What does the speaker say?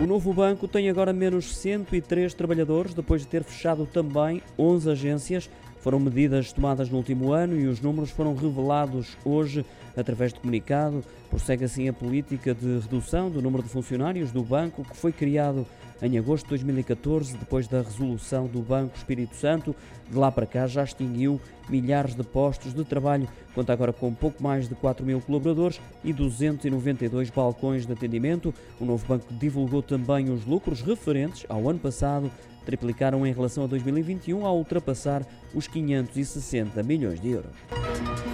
O novo banco tem agora menos 103 trabalhadores, depois de ter fechado também 11 agências. Foram medidas tomadas no último ano e os números foram revelados hoje através de comunicado. Prossegue assim a política de redução do número de funcionários do banco, que foi criado em agosto de 2014, depois da resolução do Banco Espírito Santo. De lá para cá já extinguiu milhares de postos de trabalho, conta agora com pouco mais de 4 mil colaboradores e 292 balcões de atendimento. O novo banco divulgou também os lucros referentes ao ano passado, triplicaram em relação a 2021 ao ultrapassar os 560 milhões de euros.